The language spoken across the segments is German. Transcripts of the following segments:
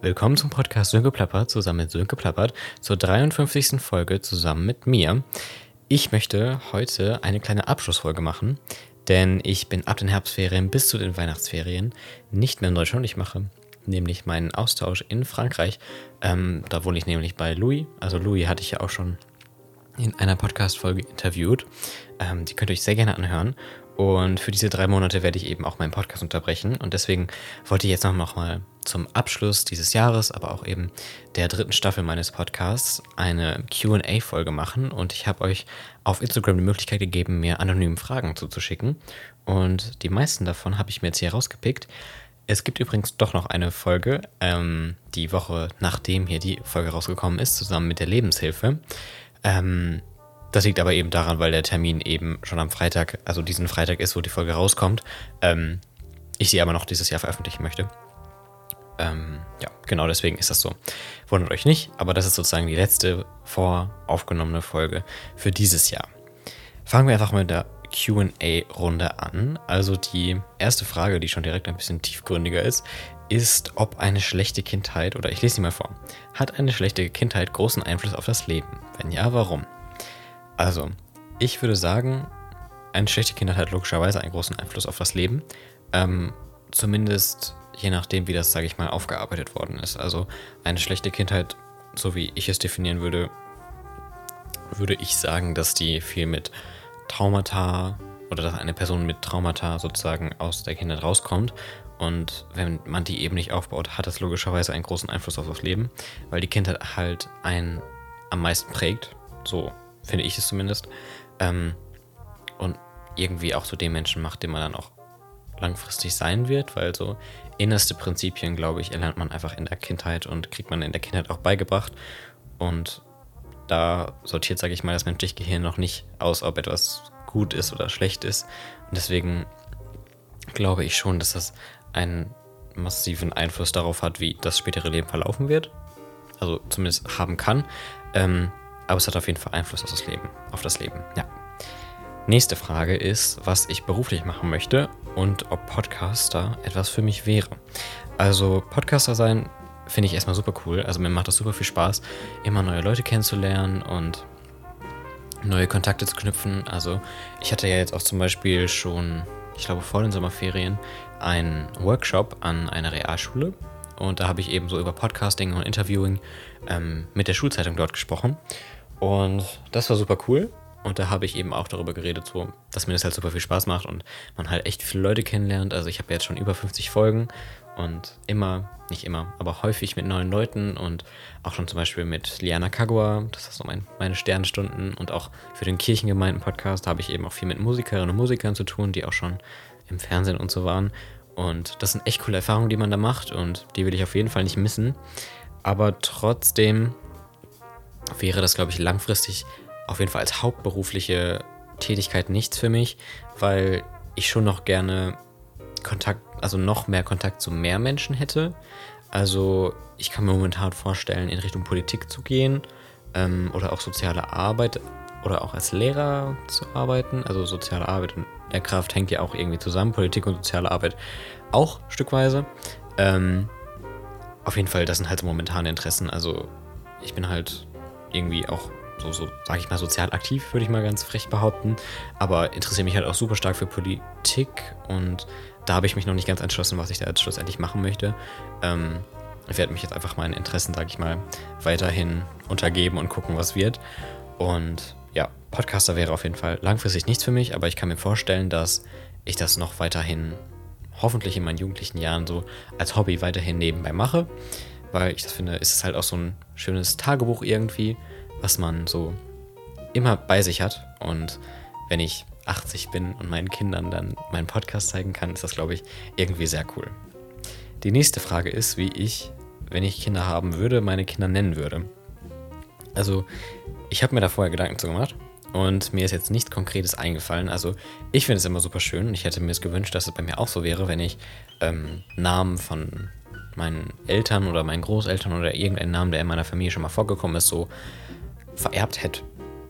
Willkommen zum Podcast Sönke Plappert zusammen mit Sönke Plappert zur 53. Folge zusammen mit mir. Ich möchte heute eine kleine Abschlussfolge machen, denn ich bin ab den Herbstferien bis zu den Weihnachtsferien nicht mehr in Deutschland. Ich mache nämlich meinen Austausch in Frankreich. Ähm, da wohne ich nämlich bei Louis. Also Louis hatte ich ja auch schon in einer Podcast-Folge interviewt. Ähm, die könnt ihr euch sehr gerne anhören. Und für diese drei Monate werde ich eben auch meinen Podcast unterbrechen. Und deswegen wollte ich jetzt noch mal zum Abschluss dieses Jahres, aber auch eben der dritten Staffel meines Podcasts, eine QA-Folge machen. Und ich habe euch auf Instagram die Möglichkeit gegeben, mir anonyme Fragen zuzuschicken. Und die meisten davon habe ich mir jetzt hier rausgepickt. Es gibt übrigens doch noch eine Folge, ähm, die Woche nachdem hier die Folge rausgekommen ist, zusammen mit der Lebenshilfe. Ähm, das liegt aber eben daran, weil der Termin eben schon am Freitag, also diesen Freitag ist, wo die Folge rauskommt. Ähm, ich sie aber noch dieses Jahr veröffentlichen möchte. Ähm, ja, genau deswegen ist das so. Wundert euch nicht, aber das ist sozusagen die letzte voraufgenommene Folge für dieses Jahr. Fangen wir einfach mit der QA-Runde an. Also die erste Frage, die schon direkt ein bisschen tiefgründiger ist, ist, ob eine schlechte Kindheit, oder ich lese sie mal vor, hat eine schlechte Kindheit großen Einfluss auf das Leben? Wenn ja, warum? Also, ich würde sagen, eine schlechte Kindheit hat logischerweise einen großen Einfluss auf das Leben. Ähm, zumindest je nachdem, wie das, sage ich mal, aufgearbeitet worden ist. Also eine schlechte Kindheit, so wie ich es definieren würde, würde ich sagen, dass die viel mit Traumata oder dass eine Person mit Traumata sozusagen aus der Kindheit rauskommt. Und wenn man die eben nicht aufbaut, hat das logischerweise einen großen Einfluss auf das Leben, weil die Kindheit halt einen am meisten prägt. So finde ich es zumindest. Ähm, und irgendwie auch zu dem Menschen macht, den man dann auch langfristig sein wird, weil so innerste Prinzipien, glaube ich, erlernt man einfach in der Kindheit und kriegt man in der Kindheit auch beigebracht. Und da sortiert, sage ich mal, das menschliche Gehirn noch nicht aus, ob etwas gut ist oder schlecht ist. Und deswegen glaube ich schon, dass das einen massiven Einfluss darauf hat, wie das spätere Leben verlaufen wird. Also zumindest haben kann. Ähm, aber es hat auf jeden Fall Einfluss auf das Leben. Auf das Leben, ja. Nächste Frage ist, was ich beruflich machen möchte und ob Podcaster etwas für mich wäre. Also Podcaster sein finde ich erstmal super cool. Also mir macht das super viel Spaß, immer neue Leute kennenzulernen und neue Kontakte zu knüpfen. Also ich hatte ja jetzt auch zum Beispiel schon, ich glaube vor den Sommerferien, einen Workshop an einer Realschule. Und da habe ich eben so über Podcasting und Interviewing ähm, mit der Schulzeitung dort gesprochen. Und das war super cool. Und da habe ich eben auch darüber geredet, so, dass mir das halt super viel Spaß macht und man halt echt viele Leute kennenlernt. Also ich habe jetzt schon über 50 Folgen und immer, nicht immer, aber häufig mit neuen Leuten und auch schon zum Beispiel mit Liana Kagua, das ist so mein, meine Sternstunden und auch für den Kirchengemeinden-Podcast habe ich eben auch viel mit Musikerinnen und Musikern zu tun, die auch schon im Fernsehen und so waren. Und das sind echt coole Erfahrungen, die man da macht und die will ich auf jeden Fall nicht missen. Aber trotzdem wäre das, glaube ich, langfristig auf jeden Fall als hauptberufliche Tätigkeit nichts für mich, weil ich schon noch gerne Kontakt, also noch mehr Kontakt zu mehr Menschen hätte. Also ich kann mir momentan vorstellen, in Richtung Politik zu gehen ähm, oder auch soziale Arbeit oder auch als Lehrer zu arbeiten. Also soziale Arbeit und Lehrkraft hängt ja auch irgendwie zusammen, Politik und soziale Arbeit auch stückweise. Ähm, auf jeden Fall, das sind halt momentane Interessen. Also ich bin halt irgendwie auch so, so sage ich mal, sozial aktiv, würde ich mal ganz frech behaupten. Aber interessiere mich halt auch super stark für Politik und da habe ich mich noch nicht ganz entschlossen, was ich da jetzt schlussendlich machen möchte. Ähm, ich werde mich jetzt einfach meinen Interessen, sage ich mal, weiterhin untergeben und gucken, was wird. Und ja, Podcaster wäre auf jeden Fall langfristig nichts für mich, aber ich kann mir vorstellen, dass ich das noch weiterhin, hoffentlich in meinen jugendlichen Jahren so als Hobby weiterhin nebenbei mache, weil ich das finde, ist es halt auch so ein schönes Tagebuch irgendwie was man so immer bei sich hat. Und wenn ich 80 bin und meinen Kindern dann meinen Podcast zeigen kann, ist das, glaube ich, irgendwie sehr cool. Die nächste Frage ist, wie ich, wenn ich Kinder haben würde, meine Kinder nennen würde. Also, ich habe mir da vorher Gedanken zu gemacht und mir ist jetzt nichts Konkretes eingefallen. Also, ich finde es immer super schön ich hätte mir es gewünscht, dass es bei mir auch so wäre, wenn ich ähm, Namen von meinen Eltern oder meinen Großeltern oder irgendeinen Namen, der in meiner Familie schon mal vorgekommen ist, so vererbt hätte,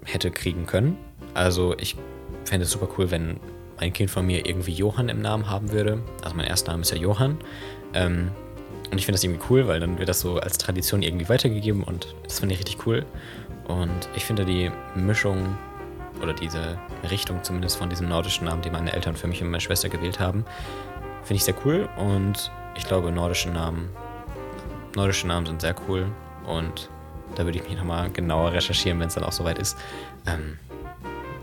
hätte kriegen können. Also ich fände es super cool, wenn ein Kind von mir irgendwie Johann im Namen haben würde. Also mein erster Name ist ja Johann. Ähm, und ich finde das irgendwie cool, weil dann wird das so als Tradition irgendwie weitergegeben und das finde ich richtig cool. Und ich finde die Mischung oder diese Richtung zumindest von diesem nordischen Namen, die meine Eltern für mich und meine Schwester gewählt haben, finde ich sehr cool. Und ich glaube, nordische Namen, nordische Namen sind sehr cool. Und da würde ich mich nochmal genauer recherchieren, wenn es dann auch soweit ist. Ähm,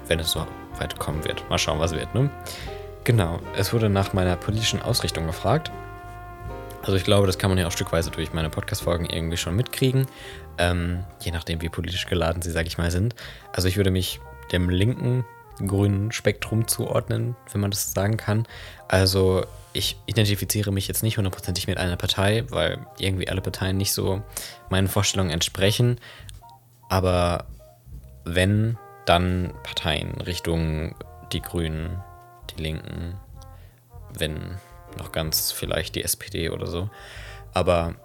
wenn es so weit kommen wird. Mal schauen, was wird, ne? Genau, es wurde nach meiner politischen Ausrichtung gefragt. Also ich glaube, das kann man ja auch stückweise durch meine Podcast-Folgen irgendwie schon mitkriegen. Ähm, je nachdem, wie politisch geladen sie, sage ich mal, sind. Also ich würde mich dem linken grünen Spektrum zuordnen, wenn man das sagen kann. Also ich identifiziere mich jetzt nicht hundertprozentig mit einer Partei, weil irgendwie alle Parteien nicht so meinen Vorstellungen entsprechen. Aber wenn, dann Parteien Richtung die Grünen, die Linken, wenn noch ganz vielleicht die SPD oder so. Aber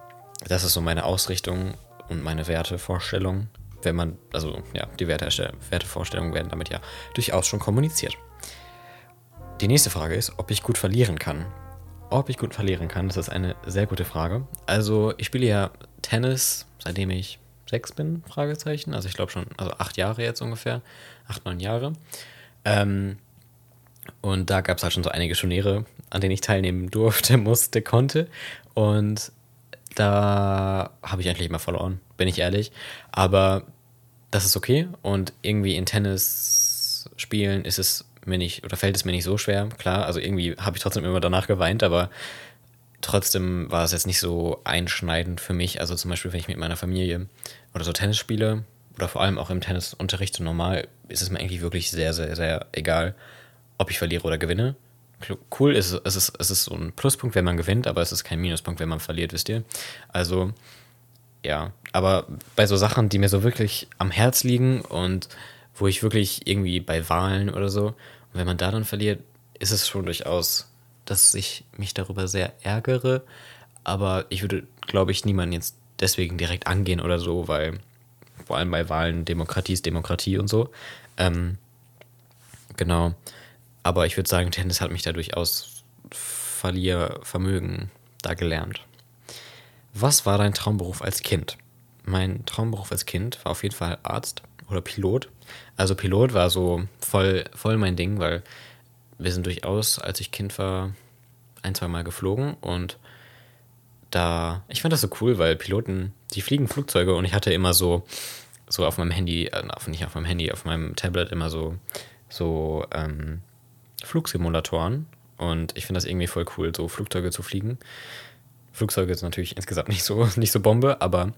das ist so meine Ausrichtung und meine Wertevorstellung. Wenn man, also ja, die Werte, Wertevorstellungen werden damit ja durchaus schon kommuniziert. Die nächste Frage ist, ob ich gut verlieren kann. Ob ich gut verlieren kann, das ist eine sehr gute Frage. Also ich spiele ja Tennis, seitdem ich sechs bin, Fragezeichen. Also ich glaube schon, also acht Jahre jetzt ungefähr, acht, neun Jahre. Ähm, und da gab es halt schon so einige Turniere, an denen ich teilnehmen durfte, musste, konnte. Und da habe ich eigentlich immer verloren, bin ich ehrlich. Aber das ist okay. Und irgendwie in Tennis spielen ist es mir nicht, oder fällt es mir nicht so schwer. Klar, also irgendwie habe ich trotzdem immer danach geweint, aber trotzdem war es jetzt nicht so einschneidend für mich. Also zum Beispiel, wenn ich mit meiner Familie oder so Tennis spiele, oder vor allem auch im Tennisunterricht normal, ist es mir eigentlich wirklich sehr, sehr, sehr egal ob ich verliere oder gewinne. Cool ist es, ist, es ist so ein Pluspunkt, wenn man gewinnt, aber es ist kein Minuspunkt, wenn man verliert, wisst ihr. Also, ja, aber bei so Sachen, die mir so wirklich am Herz liegen und wo ich wirklich irgendwie bei Wahlen oder so, wenn man da dann verliert, ist es schon durchaus, dass ich mich darüber sehr ärgere. Aber ich würde, glaube ich, niemanden jetzt deswegen direkt angehen oder so, weil vor allem bei Wahlen Demokratie ist Demokratie und so. Ähm, genau. Aber ich würde sagen, Tennis hat mich da durchaus Verliervermögen da gelernt. Was war dein Traumberuf als Kind? Mein Traumberuf als Kind war auf jeden Fall Arzt oder Pilot. Also Pilot war so voll, voll mein Ding, weil wir sind durchaus, als ich Kind war, ein, zwei Mal geflogen und da, ich fand das so cool, weil Piloten, die fliegen Flugzeuge und ich hatte immer so, so auf meinem Handy, äh, nicht auf meinem Handy, auf meinem Tablet immer so, so ähm, Flugsimulatoren und ich finde das irgendwie voll cool, so Flugzeuge zu fliegen. Flugzeuge ist natürlich insgesamt nicht so, nicht so Bombe, aber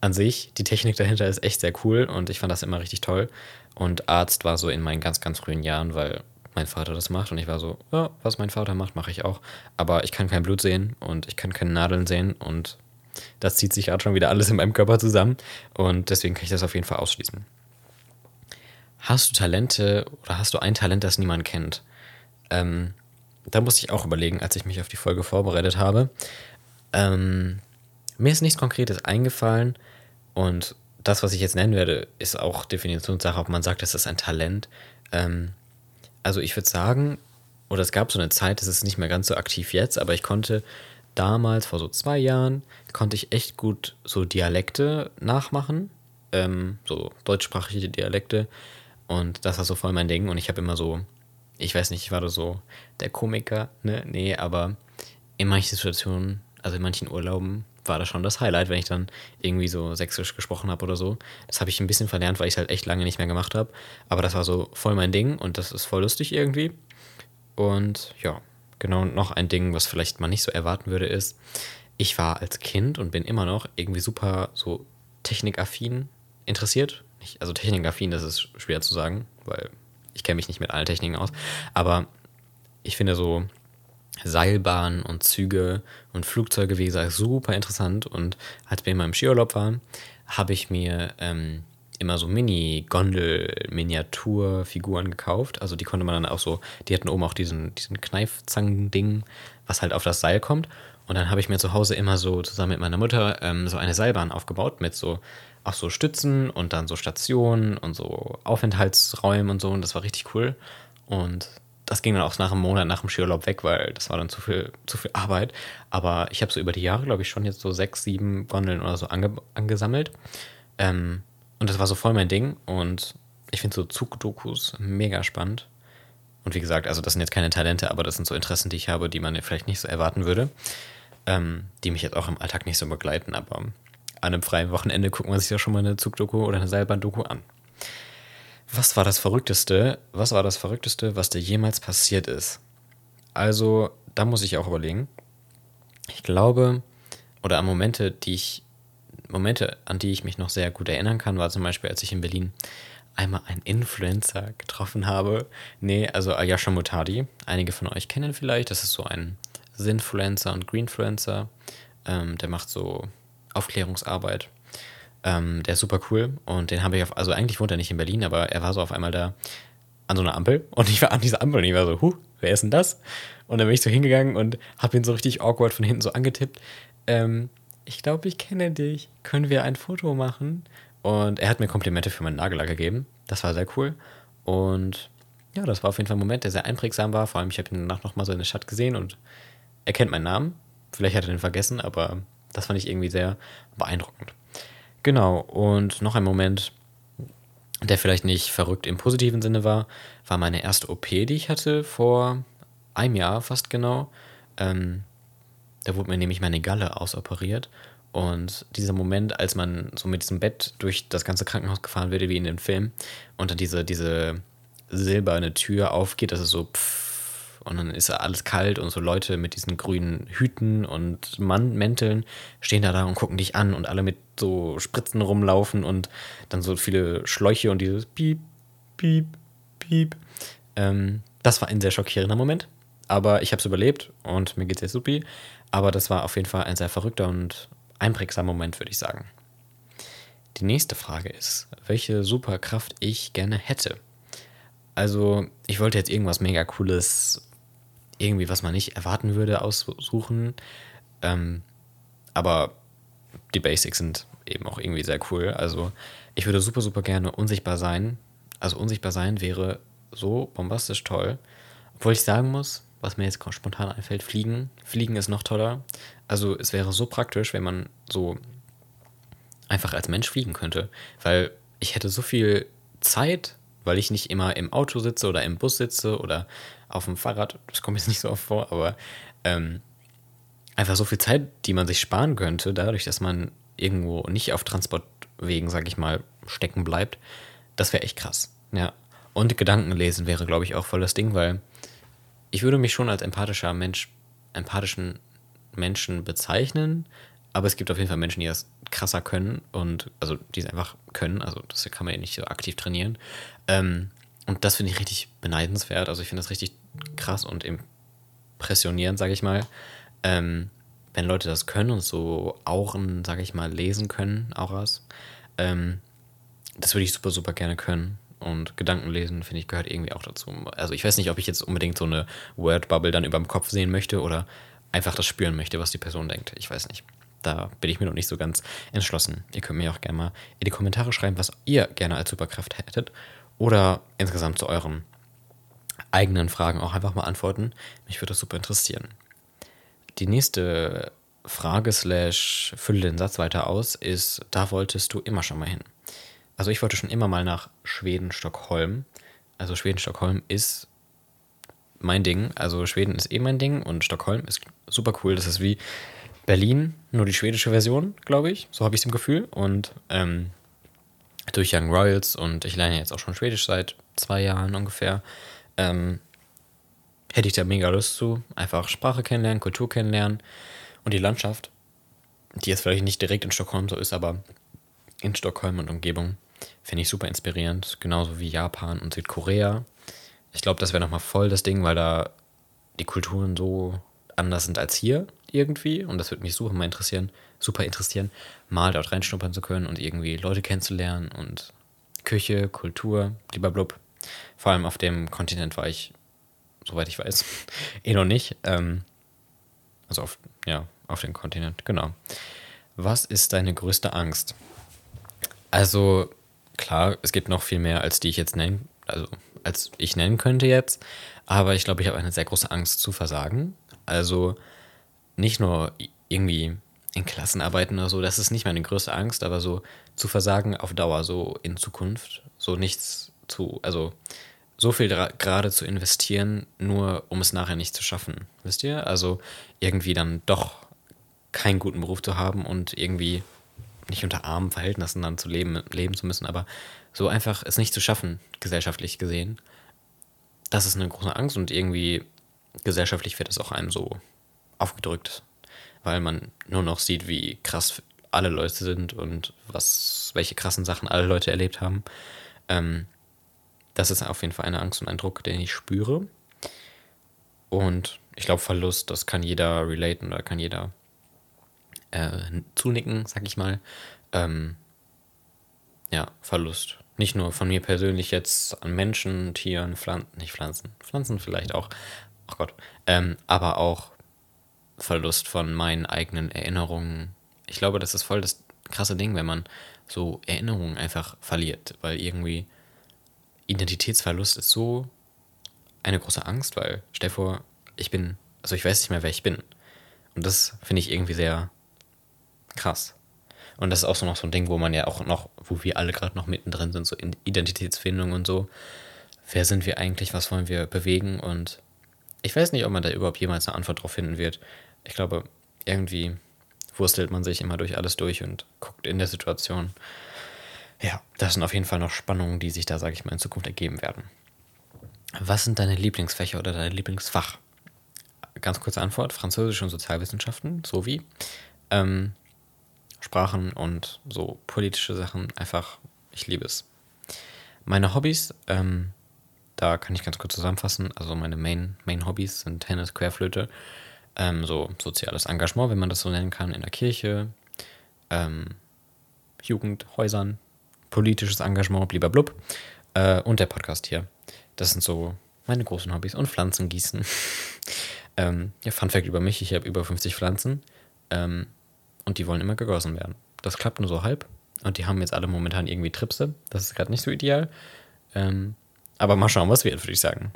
an sich, die Technik dahinter ist echt sehr cool und ich fand das immer richtig toll. Und Arzt war so in meinen ganz, ganz frühen Jahren, weil mein Vater das macht und ich war so, ja, was mein Vater macht, mache ich auch. Aber ich kann kein Blut sehen und ich kann keine Nadeln sehen und das zieht sich gerade schon wieder alles in meinem Körper zusammen und deswegen kann ich das auf jeden Fall ausschließen. Hast du Talente oder hast du ein Talent, das niemand kennt? Ähm, da musste ich auch überlegen, als ich mich auf die Folge vorbereitet habe. Ähm, mir ist nichts Konkretes eingefallen und das, was ich jetzt nennen werde, ist auch Definitionssache, ob man sagt, das ist ein Talent. Ähm, also ich würde sagen, oder es gab so eine Zeit, das ist nicht mehr ganz so aktiv jetzt, aber ich konnte damals, vor so zwei Jahren, konnte ich echt gut so Dialekte nachmachen, ähm, so deutschsprachige Dialekte. Und das war so voll mein Ding. Und ich habe immer so ich weiß nicht, ich war da so der Komiker, ne? Nee, aber in manchen Situationen, also in manchen Urlauben, war das schon das Highlight, wenn ich dann irgendwie so sächsisch gesprochen habe oder so. Das habe ich ein bisschen verlernt, weil ich es halt echt lange nicht mehr gemacht habe. Aber das war so voll mein Ding und das ist voll lustig irgendwie. Und ja, genau, noch ein Ding, was vielleicht man nicht so erwarten würde, ist, ich war als Kind und bin immer noch irgendwie super so technikaffin interessiert. Also technikaffin, das ist schwer zu sagen, weil ich kenne mich nicht mit allen Techniken aus, aber ich finde so Seilbahnen und Züge und Flugzeuge, wie gesagt, super interessant. Und als wir immer im Skiurlaub waren, habe ich mir ähm, immer so Mini-Gondel-Miniaturfiguren gekauft. Also die konnte man dann auch so, die hatten oben auch diesen, diesen Kneifzangen-Ding, was halt auf das Seil kommt. Und dann habe ich mir zu Hause immer so zusammen mit meiner Mutter ähm, so eine Seilbahn aufgebaut mit so auch so Stützen und dann so Stationen und so Aufenthaltsräume und so. Und das war richtig cool. Und das ging dann auch nach einem Monat nach dem Skiurlaub weg, weil das war dann zu viel, zu viel Arbeit. Aber ich habe so über die Jahre, glaube ich, schon jetzt so sechs, sieben Gondeln oder so ange, angesammelt. Ähm, und das war so voll mein Ding. Und ich finde so Zugdokus mega spannend. Und wie gesagt, also das sind jetzt keine Talente, aber das sind so Interessen, die ich habe, die man vielleicht nicht so erwarten würde. Ähm, die mich jetzt auch im Alltag nicht so begleiten. Aber an einem freien Wochenende guckt man sich ja schon mal eine Zugdoku oder eine Seilbahndoku an. Was war das Verrückteste? Was war das Verrückteste, was dir jemals passiert ist? Also, da muss ich auch überlegen. Ich glaube, oder an Momente, die ich, Momente, an die ich mich noch sehr gut erinnern kann, war zum Beispiel, als ich in Berlin einmal einen Influencer getroffen habe. Nee, also Ayasha Mutadi. Einige von euch kennen vielleicht. Das ist so ein Sinfluencer und Greenfluencer. Ähm, der macht so Aufklärungsarbeit ähm, der ist super cool und den habe ich auf, also eigentlich wohnt er nicht in Berlin, aber er war so auf einmal da an so einer Ampel und ich war an dieser Ampel und ich war so, huh, wer ist denn das? Und dann bin ich so hingegangen und habe ihn so richtig awkward von hinten so angetippt. Ähm, ich glaube, ich kenne dich. Können wir ein Foto machen? Und er hat mir Komplimente für meinen Nagellack gegeben. Das war sehr cool. Und ja, das war auf jeden Fall ein Moment, der sehr einprägsam war. Vor allem, ich habe ihn danach nochmal so in der Stadt gesehen und er kennt meinen Namen. Vielleicht hat er den vergessen, aber das fand ich irgendwie sehr beeindruckend. Genau, und noch ein Moment, der vielleicht nicht verrückt im positiven Sinne war, war meine erste OP, die ich hatte vor einem Jahr fast genau. Ähm, da wurde mir nämlich meine Galle ausoperiert. Und dieser Moment, als man so mit diesem Bett durch das ganze Krankenhaus gefahren wird, wie in den Filmen, und dann diese, diese silberne Tür aufgeht, das ist so pff, und dann ist alles kalt und so Leute mit diesen grünen Hüten und Mann Mänteln stehen da da und gucken dich an und alle mit so Spritzen rumlaufen und dann so viele Schläuche und dieses Piep, Piep, Piep. Ähm, das war ein sehr schockierender Moment. Aber ich habe es überlebt und mir geht es jetzt supi. Aber das war auf jeden Fall ein sehr verrückter und einprägsamer Moment, würde ich sagen. Die nächste Frage ist, welche Superkraft ich gerne hätte. Also, ich wollte jetzt irgendwas mega cooles irgendwie, was man nicht erwarten würde, aussuchen. Ähm, aber die Basics sind eben auch irgendwie sehr cool. Also ich würde super, super gerne unsichtbar sein. Also unsichtbar sein wäre so bombastisch toll. Obwohl ich sagen muss, was mir jetzt spontan einfällt, fliegen. Fliegen ist noch toller. Also es wäre so praktisch, wenn man so einfach als Mensch fliegen könnte. Weil ich hätte so viel Zeit, weil ich nicht immer im Auto sitze oder im Bus sitze oder auf dem Fahrrad, das kommt jetzt nicht so oft vor, aber ähm, einfach so viel Zeit, die man sich sparen könnte, dadurch, dass man irgendwo nicht auf Transportwegen, sag ich mal, stecken bleibt, das wäre echt krass. Ja. Und Gedanken lesen wäre, glaube ich, auch voll das Ding, weil ich würde mich schon als empathischer Mensch, empathischen Menschen bezeichnen, aber es gibt auf jeden Fall Menschen, die das krasser können und also die es einfach können, also das kann man ja nicht so aktiv trainieren. Ähm, und das finde ich richtig beneidenswert. Also ich finde das richtig krass und impressionierend, sage ich mal. Ähm, wenn Leute das können und so Auren, sage ich mal, lesen können, Auras. Ähm, das würde ich super, super gerne können. Und Gedanken lesen, finde ich, gehört irgendwie auch dazu. Also ich weiß nicht, ob ich jetzt unbedingt so eine Word-Bubble dann über dem Kopf sehen möchte oder einfach das spüren möchte, was die Person denkt. Ich weiß nicht. Da bin ich mir noch nicht so ganz entschlossen. Ihr könnt mir auch gerne mal in die Kommentare schreiben, was ihr gerne als Superkraft hättet oder insgesamt zu euren eigenen Fragen auch einfach mal antworten. Mich würde das super interessieren. Die nächste Frage slash fülle den Satz weiter aus ist, da wolltest du immer schon mal hin. Also ich wollte schon immer mal nach Schweden, Stockholm. Also Schweden, Stockholm ist mein Ding. Also Schweden ist eh mein Ding und Stockholm ist super cool. Das ist wie Berlin, nur die schwedische Version, glaube ich. So habe ich es im Gefühl. Und ähm, durch Young Royals und ich lerne jetzt auch schon Schwedisch seit zwei Jahren ungefähr. Ähm, hätte ich da mega Lust zu. Einfach Sprache kennenlernen, Kultur kennenlernen und die Landschaft, die jetzt vielleicht nicht direkt in Stockholm so ist, aber in Stockholm und Umgebung, finde ich super inspirierend. Genauso wie Japan und Südkorea. Ich glaube, das wäre nochmal voll das Ding, weil da die Kulturen so anders sind als hier irgendwie. Und das würde mich super mal interessieren, super interessieren, mal dort reinschnuppern zu können und irgendwie Leute kennenzulernen und Küche, Kultur, blub. Vor allem auf dem Kontinent war ich, soweit ich weiß, eh noch nicht. Ähm, also auf, ja, auf dem Kontinent, genau. Was ist deine größte Angst? Also, klar, es gibt noch viel mehr, als die ich jetzt nennen, also als ich nennen könnte jetzt. Aber ich glaube, ich habe eine sehr große Angst zu versagen. Also nicht nur irgendwie in Klassenarbeiten oder so, das ist nicht meine größte Angst, aber so zu versagen auf Dauer, so in Zukunft, so nichts zu, also so viel gerade zu investieren, nur um es nachher nicht zu schaffen. Wisst ihr? Also irgendwie dann doch keinen guten Beruf zu haben und irgendwie nicht unter armen Verhältnissen dann zu leben, leben zu müssen, aber so einfach es nicht zu schaffen, gesellschaftlich gesehen. Das ist eine große Angst und irgendwie gesellschaftlich wird es auch einem so aufgedrückt, weil man nur noch sieht, wie krass alle Leute sind und was, welche krassen Sachen alle Leute erlebt haben. Ähm, das ist auf jeden Fall eine Angst und ein Druck, den ich spüre. Und ich glaube, Verlust, das kann jeder relaten oder kann jeder äh, zunicken, sag ich mal. Ähm, ja, Verlust. Nicht nur von mir persönlich jetzt an Menschen, Tieren, Pflanzen, nicht Pflanzen, Pflanzen vielleicht auch, ach Gott, ähm, aber auch Verlust von meinen eigenen Erinnerungen. Ich glaube, das ist voll das krasse Ding, wenn man so Erinnerungen einfach verliert, weil irgendwie Identitätsverlust ist so eine große Angst, weil stell vor, ich bin, also ich weiß nicht mehr, wer ich bin. Und das finde ich irgendwie sehr krass. Und das ist auch so noch so ein Ding, wo man ja auch noch, wo wir alle gerade noch mittendrin sind, so in Identitätsfindung und so. Wer sind wir eigentlich? Was wollen wir bewegen? Und ich weiß nicht, ob man da überhaupt jemals eine Antwort drauf finden wird. Ich glaube, irgendwie wurstelt man sich immer durch alles durch und guckt in der Situation. Ja, das sind auf jeden Fall noch Spannungen, die sich da, sage ich mal, in Zukunft ergeben werden. Was sind deine Lieblingsfächer oder dein Lieblingsfach? Ganz kurze Antwort: Französisch und Sozialwissenschaften sowie ähm, Sprachen und so politische Sachen. Einfach, ich liebe es. Meine Hobbys, ähm, da kann ich ganz kurz zusammenfassen. Also meine Main, Main Hobbys sind Tennis, Querflöte, ähm, so soziales Engagement, wenn man das so nennen kann, in der Kirche, ähm, Jugendhäusern, politisches Engagement, blub, äh, und der Podcast hier. Das sind so meine großen Hobbys. Und Pflanzen gießen. ähm, ja, Fun Fact über mich: Ich habe über 50 Pflanzen ähm, und die wollen immer gegossen werden. Das klappt nur so halb. Und die haben jetzt alle momentan irgendwie Tripse. Das ist gerade nicht so ideal. Ähm, aber mal schauen, was wird, würde ich sagen.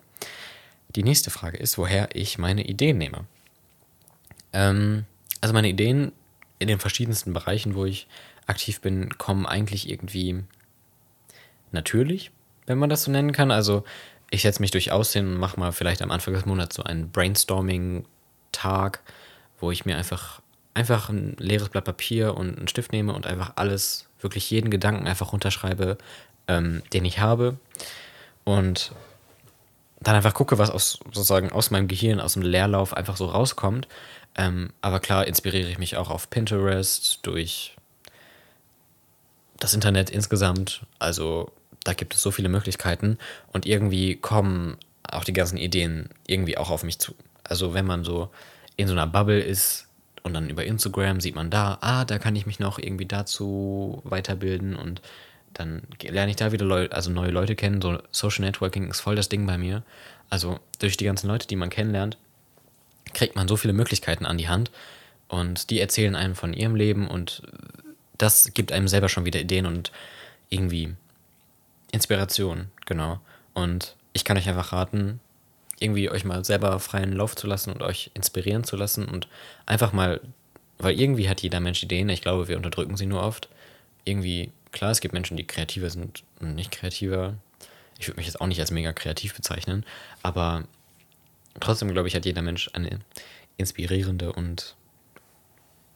Die nächste Frage ist, woher ich meine Ideen nehme. Ähm, also meine Ideen in den verschiedensten Bereichen, wo ich aktiv bin, kommen eigentlich irgendwie natürlich, wenn man das so nennen kann. Also ich setze mich durchaus hin und mache mal vielleicht am Anfang des Monats so einen Brainstorming-Tag, wo ich mir einfach, einfach ein leeres Blatt Papier und einen Stift nehme und einfach alles, wirklich jeden Gedanken einfach runterschreibe, ähm, den ich habe. Und dann einfach gucke, was aus, sozusagen aus meinem Gehirn, aus dem Leerlauf einfach so rauskommt. Ähm, aber klar inspiriere ich mich auch auf Pinterest durch das Internet insgesamt, also da gibt es so viele Möglichkeiten und irgendwie kommen auch die ganzen Ideen irgendwie auch auf mich zu. Also wenn man so in so einer Bubble ist und dann über Instagram sieht man da, ah, da kann ich mich noch irgendwie dazu weiterbilden und dann lerne ich da wieder Leute, also neue Leute kennen. So Social Networking ist voll das Ding bei mir. Also durch die ganzen Leute, die man kennenlernt, kriegt man so viele Möglichkeiten an die Hand und die erzählen einem von ihrem Leben und das gibt einem selber schon wieder Ideen und irgendwie Inspiration, genau. Und ich kann euch einfach raten, irgendwie euch mal selber freien Lauf zu lassen und euch inspirieren zu lassen und einfach mal, weil irgendwie hat jeder Mensch Ideen, ich glaube, wir unterdrücken sie nur oft. Irgendwie, klar, es gibt Menschen, die kreativer sind und nicht kreativer. Ich würde mich jetzt auch nicht als mega kreativ bezeichnen, aber trotzdem, glaube ich, hat jeder Mensch eine inspirierende und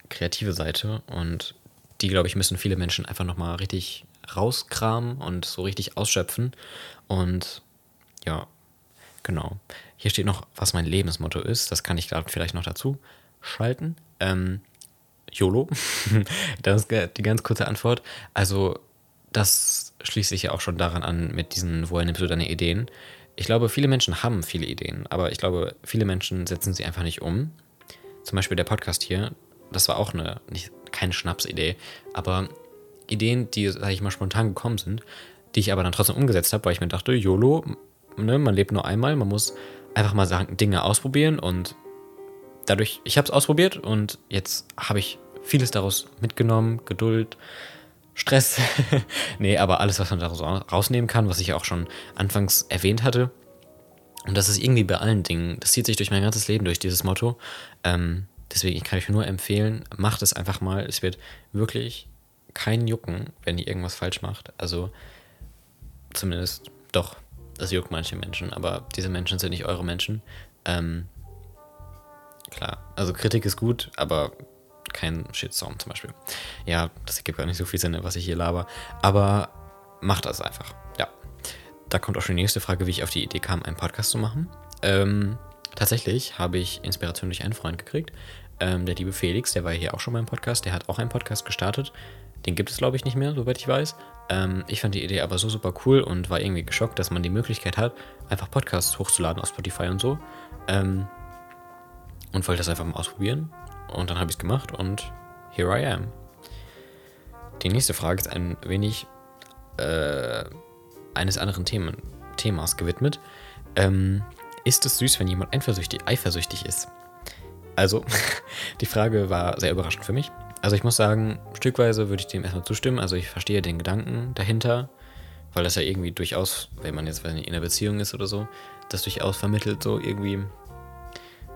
kreative Seite und die, glaube ich, müssen viele Menschen einfach nochmal richtig rauskramen und so richtig ausschöpfen. Und ja, genau. Hier steht noch, was mein Lebensmotto ist. Das kann ich gerade vielleicht noch dazu schalten. Ähm, YOLO. das ist die ganz kurze Antwort. Also, das schließt sich ja auch schon daran an mit diesen, woher nimmst du deine Ideen? Ich glaube, viele Menschen haben viele Ideen, aber ich glaube, viele Menschen setzen sie einfach nicht um. Zum Beispiel der Podcast hier, das war auch eine, nicht, keine Schnapsidee, aber Ideen, die, sag ich mal, spontan gekommen sind, die ich aber dann trotzdem umgesetzt habe, weil ich mir dachte, YOLO, ne, man lebt nur einmal, man muss einfach mal sagen, Dinge ausprobieren und dadurch, ich habe es ausprobiert und jetzt habe ich vieles daraus mitgenommen, Geduld, Stress, nee, aber alles, was man daraus rausnehmen kann, was ich auch schon anfangs erwähnt hatte. Und das ist irgendwie bei allen Dingen, das zieht sich durch mein ganzes Leben durch, dieses Motto. Ähm, deswegen kann ich nur empfehlen, macht es einfach mal. Es wird wirklich keinen jucken, wenn ihr irgendwas falsch macht. Also zumindest doch, das juckt manche Menschen, aber diese Menschen sind nicht eure Menschen. Ähm, klar, also Kritik ist gut, aber kein Shitstorm zum Beispiel. Ja, das ergibt gar nicht so viel Sinn, was ich hier laber. Aber macht das einfach. Ja. Da kommt auch schon die nächste Frage, wie ich auf die Idee kam, einen Podcast zu machen. Ähm, tatsächlich habe ich Inspiration durch einen Freund gekriegt. Ähm, der liebe Felix, der war hier auch schon beim Podcast, der hat auch einen Podcast gestartet. Den gibt es, glaube ich, nicht mehr, soweit ich weiß. Ähm, ich fand die Idee aber so super cool und war irgendwie geschockt, dass man die Möglichkeit hat, einfach Podcasts hochzuladen auf Spotify und so. Ähm, und wollte das einfach mal ausprobieren. Und dann habe ich es gemacht und here I am. Die nächste Frage ist ein wenig äh, eines anderen Themen, Themas gewidmet. Ähm, ist es süß, wenn jemand eifersüchtig, eifersüchtig ist? Also, die Frage war sehr überraschend für mich. Also ich muss sagen, stückweise würde ich dem erstmal zustimmen. Also ich verstehe den Gedanken dahinter, weil das ja irgendwie durchaus, wenn man jetzt in einer Beziehung ist oder so, das durchaus vermittelt so irgendwie,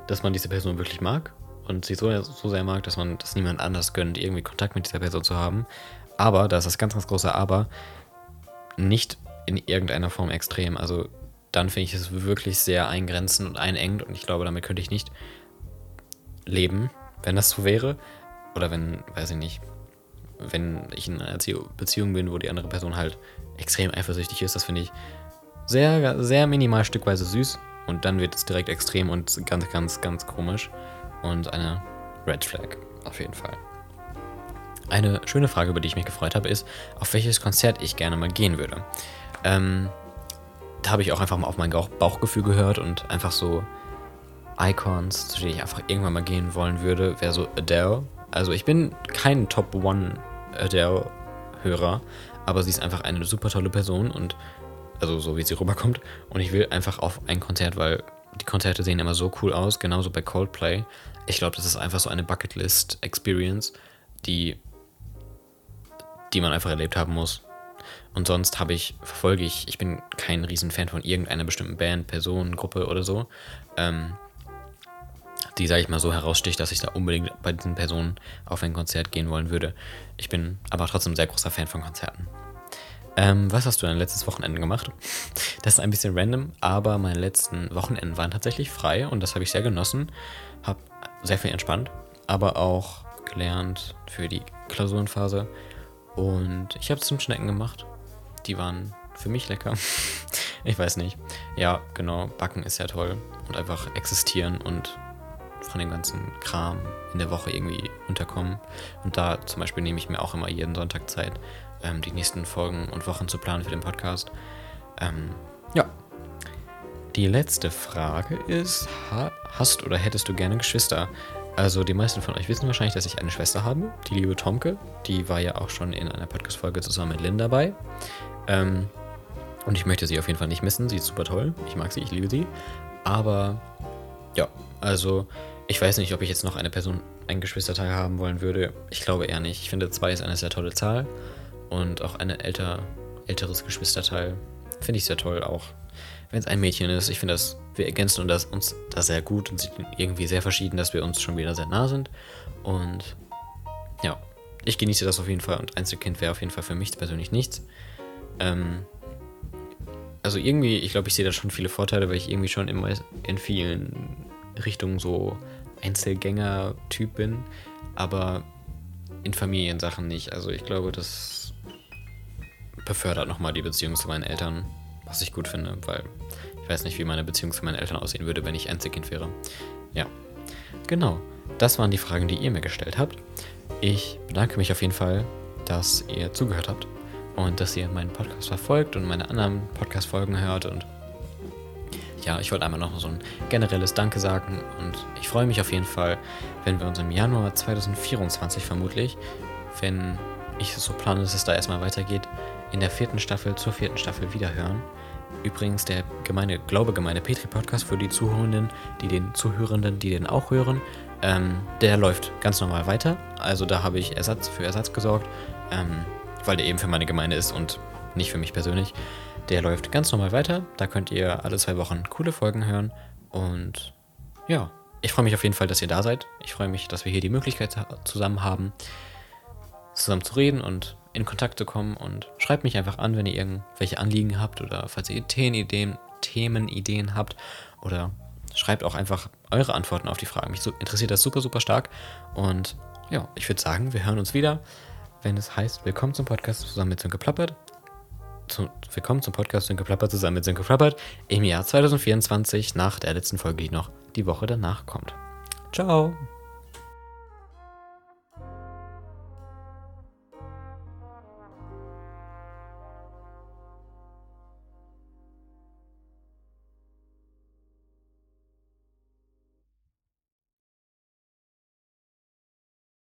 dass man diese Person wirklich mag und sie so, so sehr mag, dass man das niemand anders gönnt, irgendwie Kontakt mit dieser Person zu haben. Aber, da ist das ganz, ganz große Aber, nicht in irgendeiner Form extrem. Also dann finde ich es wirklich sehr eingrenzend und einengt und ich glaube, damit könnte ich nicht leben, wenn das so wäre. Oder wenn, weiß ich nicht, wenn ich in einer Beziehung bin, wo die andere Person halt extrem eifersüchtig ist, das finde ich sehr, sehr minimal stückweise süß. Und dann wird es direkt extrem und ganz, ganz, ganz komisch. Und eine Red Flag, auf jeden Fall. Eine schöne Frage, über die ich mich gefreut habe, ist, auf welches Konzert ich gerne mal gehen würde. Ähm, da habe ich auch einfach mal auf mein Bauchgefühl gehört und einfach so Icons, zu denen ich einfach irgendwann mal gehen wollen würde, wäre so Adele also ich bin kein Top One Adele-Hörer, aber sie ist einfach eine super tolle Person und also so wie sie rüberkommt. Und ich will einfach auf ein Konzert, weil die Konzerte sehen immer so cool aus, genauso bei Coldplay. Ich glaube, das ist einfach so eine Bucketlist-Experience, die, die man einfach erlebt haben muss. Und sonst habe ich, verfolge ich, ich bin kein Riesenfan von irgendeiner bestimmten Band, Person, Gruppe oder so. Ähm, die, sage ich mal, so heraussticht, dass ich da unbedingt bei diesen Personen auf ein Konzert gehen wollen würde. Ich bin aber trotzdem sehr großer Fan von Konzerten. Ähm, was hast du dein letztes Wochenende gemacht? Das ist ein bisschen random, aber meine letzten Wochenenden waren tatsächlich frei und das habe ich sehr genossen. Habe sehr viel entspannt, aber auch gelernt für die Klausurenphase. Und ich habe Zimtschnecken gemacht. Die waren für mich lecker. ich weiß nicht. Ja, genau. Backen ist ja toll. Und einfach existieren und von dem ganzen Kram in der Woche irgendwie unterkommen. Und da zum Beispiel nehme ich mir auch immer jeden Sonntag Zeit, ähm, die nächsten Folgen und Wochen zu planen für den Podcast. Ähm, ja. Die letzte Frage ist: Hast oder hättest du gerne Geschwister? Also, die meisten von euch wissen wahrscheinlich, dass ich eine Schwester habe, die liebe Tomke. Die war ja auch schon in einer Podcast-Folge zusammen mit Lynn dabei. Ähm, und ich möchte sie auf jeden Fall nicht missen. Sie ist super toll. Ich mag sie, ich liebe sie. Aber ja, also ich weiß nicht, ob ich jetzt noch eine Person, ein Geschwisterteil haben wollen würde. Ich glaube eher nicht. Ich finde, zwei ist eine sehr tolle Zahl. Und auch ein älter, älteres Geschwisterteil finde ich sehr toll, auch wenn es ein Mädchen ist. Ich finde, dass wir ergänzen das, uns da sehr gut und sind irgendwie sehr verschieden, dass wir uns schon wieder sehr nah sind. Und ja, ich genieße das auf jeden Fall. Und Einzelkind wäre auf jeden Fall für mich persönlich nichts. Ähm, also irgendwie, ich glaube, ich sehe da schon viele Vorteile, weil ich irgendwie schon immer in vielen Richtung so Einzelgänger-Typ bin, aber in Familiensachen nicht. Also ich glaube, das befördert nochmal die Beziehung zu meinen Eltern, was ich gut finde, weil ich weiß nicht, wie meine Beziehung zu meinen Eltern aussehen würde, wenn ich Einzelkind wäre. Ja, genau. Das waren die Fragen, die ihr mir gestellt habt. Ich bedanke mich auf jeden Fall, dass ihr zugehört habt und dass ihr meinen Podcast verfolgt und meine anderen Podcast-Folgen hört und ja, ich wollte einmal noch so ein generelles Danke sagen und ich freue mich auf jeden Fall, wenn wir uns im Januar 2024 vermutlich, wenn ich so plane, dass es da erstmal weitergeht, in der vierten Staffel zur vierten Staffel wiederhören. Übrigens der Gemeinde, Glaube Gemeinde Petri Podcast für die Zuhörenden, die den Zuhörenden, die den auch hören, ähm, der läuft ganz normal weiter. Also da habe ich Ersatz für Ersatz gesorgt, ähm, weil der eben für meine Gemeinde ist und nicht für mich persönlich. Der läuft ganz normal weiter. Da könnt ihr alle zwei Wochen coole Folgen hören. Und ja, ich freue mich auf jeden Fall, dass ihr da seid. Ich freue mich, dass wir hier die Möglichkeit zusammen haben, zusammen zu reden und in Kontakt zu kommen. Und schreibt mich einfach an, wenn ihr irgendwelche Anliegen habt oder falls ihr Themenideen, Themenideen habt oder schreibt auch einfach eure Antworten auf die Fragen. Mich interessiert das super, super stark. Und ja, ich würde sagen, wir hören uns wieder, wenn es heißt, willkommen zum Podcast zusammen mit Sönke Plappert. Zu, willkommen zum Podcast Sönke Plappert zusammen mit Sönke Plappert im Jahr 2024 nach der letzten Folge, die noch die Woche danach kommt. Ciao!